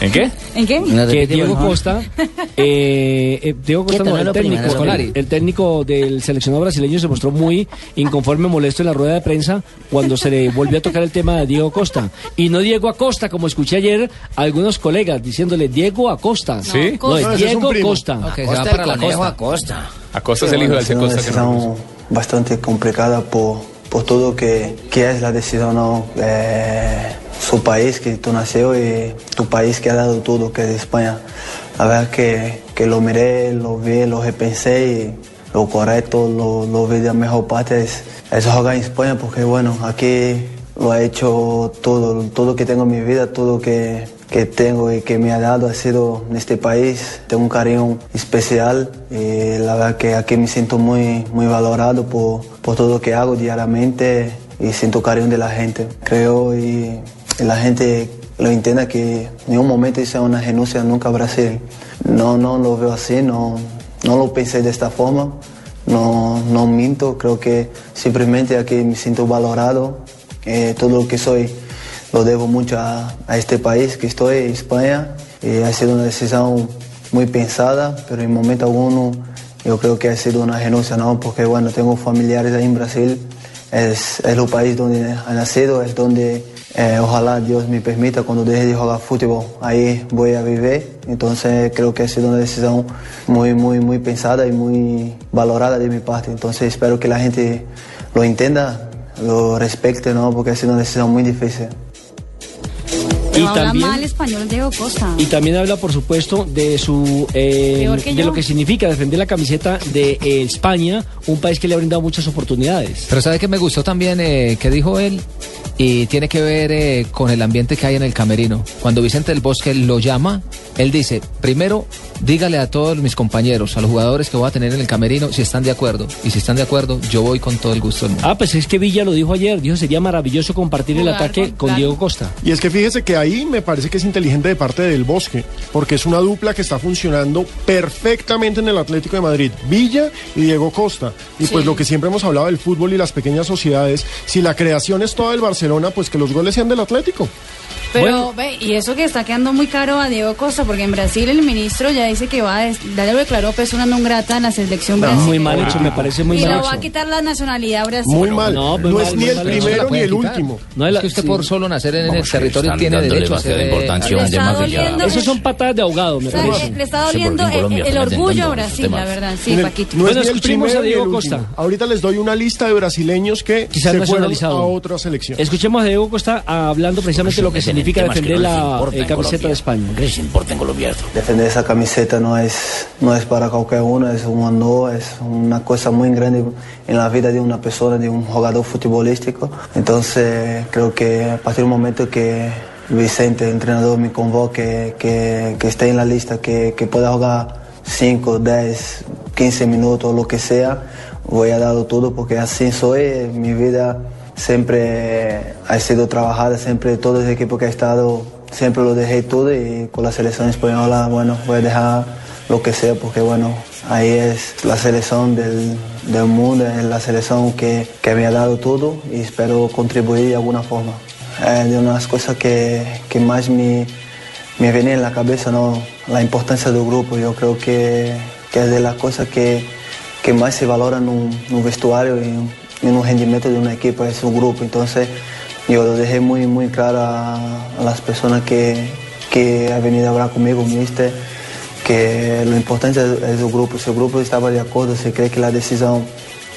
¿En qué? ¿En qué? No, que Diego. Costa, eh, eh, Diego Costa, Quieto, no, no el técnico, el técnico del seleccionado brasileño se mostró muy inconforme, molesto en la rueda de prensa cuando se le volvió a tocar el tema de Diego Costa. Y no Diego Acosta, como escuché ayer a algunos colegas diciéndole Diego Acosta. ¿Sí? No, Costa. es es Diego. Costa. Ok, se va Costa para la costa. Acosta. Acosta es el hijo del es una Costa. que no- bastante complicada por, por todo que, que es la decisión, ¿no? Eh, su país que tú nació y tu país que ha dado todo, que es España. La verdad que, que lo miré, lo vi, lo repensé y lo correcto, lo, lo vi de la mejor parte es, jugar en España porque bueno, aquí lo ha hecho todo, todo que tengo en mi vida, todo que, que tengo y que me ha dado ha sido en este país. Tengo un cariño especial y la verdad que aquí me siento muy, muy valorado por, por todo lo que hago diariamente y siento cariño de la gente. Creo y la gente lo entienda que en ningún momento hice una renuncia nunca a Brasil. No, no lo veo así, no, no lo pensé de esta forma. No, no minto, creo que simplemente aquí me siento valorado. Todo lo que soy lo debo mucho a, este país que estoy, España. Ha sido una decisión muy pensada, pero en momento alguno yo creo que ha sido una renuncia, ¿no? Porque bueno, tengo familiares ahí en Brasil, es, es el país donde he nacido, es donde eh, ojalá Dios me permita cuando deje de jugar fútbol, ahí voy a vivir. Entonces creo que ha sido una decisión muy, muy, muy pensada y muy valorada de mi parte. Entonces espero que la gente lo entienda, lo respete, ¿no? Porque ha sido una decisión muy difícil. Pero Y habla también- mal español Diego Costa. Y también habla, por supuesto, de su eh, de yo. lo que significa defender la camiseta de eh, España, un país que le ha brindado muchas oportunidades. Pero ¿sabe que me gustó también eh, que dijo él? Y tiene que ver eh, con el ambiente que hay en el camerino. Cuando Vicente del Bosque lo llama, él dice, primero, dígale a todos mis compañeros, a los jugadores que voy a tener en el camerino, si están de acuerdo. Y si están de acuerdo, yo voy con todo el gusto del mundo. Ah, pues es que Villa lo dijo ayer, dijo sería maravilloso compartir el ataque con-. Diego Costa. Y es que fíjese que ahí me parece que es inteligente de parte del Bosque, porque es una dupla que está funcionando perfectamente en el Atlético de Madrid, Villa y Diego Costa. Y pues lo que siempre hemos hablado del fútbol y las pequeñas sociedades, si la creación es toda del Barcelona, pues que los goles sean del Atlético. Pero, Bueno. ve, y eso que está quedando muy caro a Diego Costa, porque en Brasil el ministro ya dice que va a, des- ya lo declaró persona non grata en la selección brasileña. Muy mal hecho, me parece muy y mal le hecho. va a quitar la nacionalidad a Brasil. Muy mal. no, No, mal, es ni el. No se primero ni el quitar. último. No, es la- que usted sí. por solo nacer en el territorio tiene derecho a demasiada ser... importancia. Esos son patadas de ahogado, me O sea, parece. le está doliendo en el, orgullo a Brasil, esos la verdad. Sí, el- Paquito. no Bueno, es escuchemos primero a Diego Costa. Ahorita les doy una lista de brasileños que se fueron a otra selección. Escuchemos a Diego Costa hablando precisamente de lo que en significa defender la eh, camiseta de España. ¿Qué les importa en Colombia esto? Defender esa camiseta no es, no es para cualquier uno, es un honor, es una cosa muy grande en la vida de una persona, de un jugador futbolístico. Entonces creo que a partir del momento que Vicente, el entrenador, me convoque, que, que esté en la lista, que, que pueda jugar 5, 10, 15 minutos, lo que sea, voy a dar todo porque así soy, mi vida siempre ha sido trabajada, siempre todo el equipo que he estado, siempre lo dejé todo y con la selección española, bueno, voy a dejar lo que sea porque bueno, ahí es la selección del, del mundo, es la selección que, que me ha dado todo y espero contribuir de alguna forma. Es de unas cosas que, que más me, me viene en la cabeza, ¿no? la importancia del grupo, yo creo que, que es de las cosas que, que más se valora en un, vestuario en, un rendimiento de una equipa, es un grupo. Entonces yo lo dejé muy, muy claro a, las personas que, que han venido a hablar conmigo, mister, que lo importante es, el grupo. Si grupo estaba de acuerdo, si cree que la decisión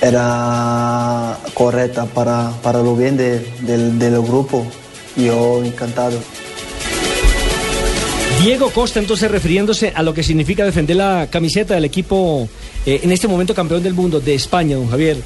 era correcta para, para lo bien de- del, del grupo, yo encantado. Diego Costa, entonces, refiriéndose a lo que significa defender la camiseta del equipo, eh, en este momento campeón del mundo de España, don Javier.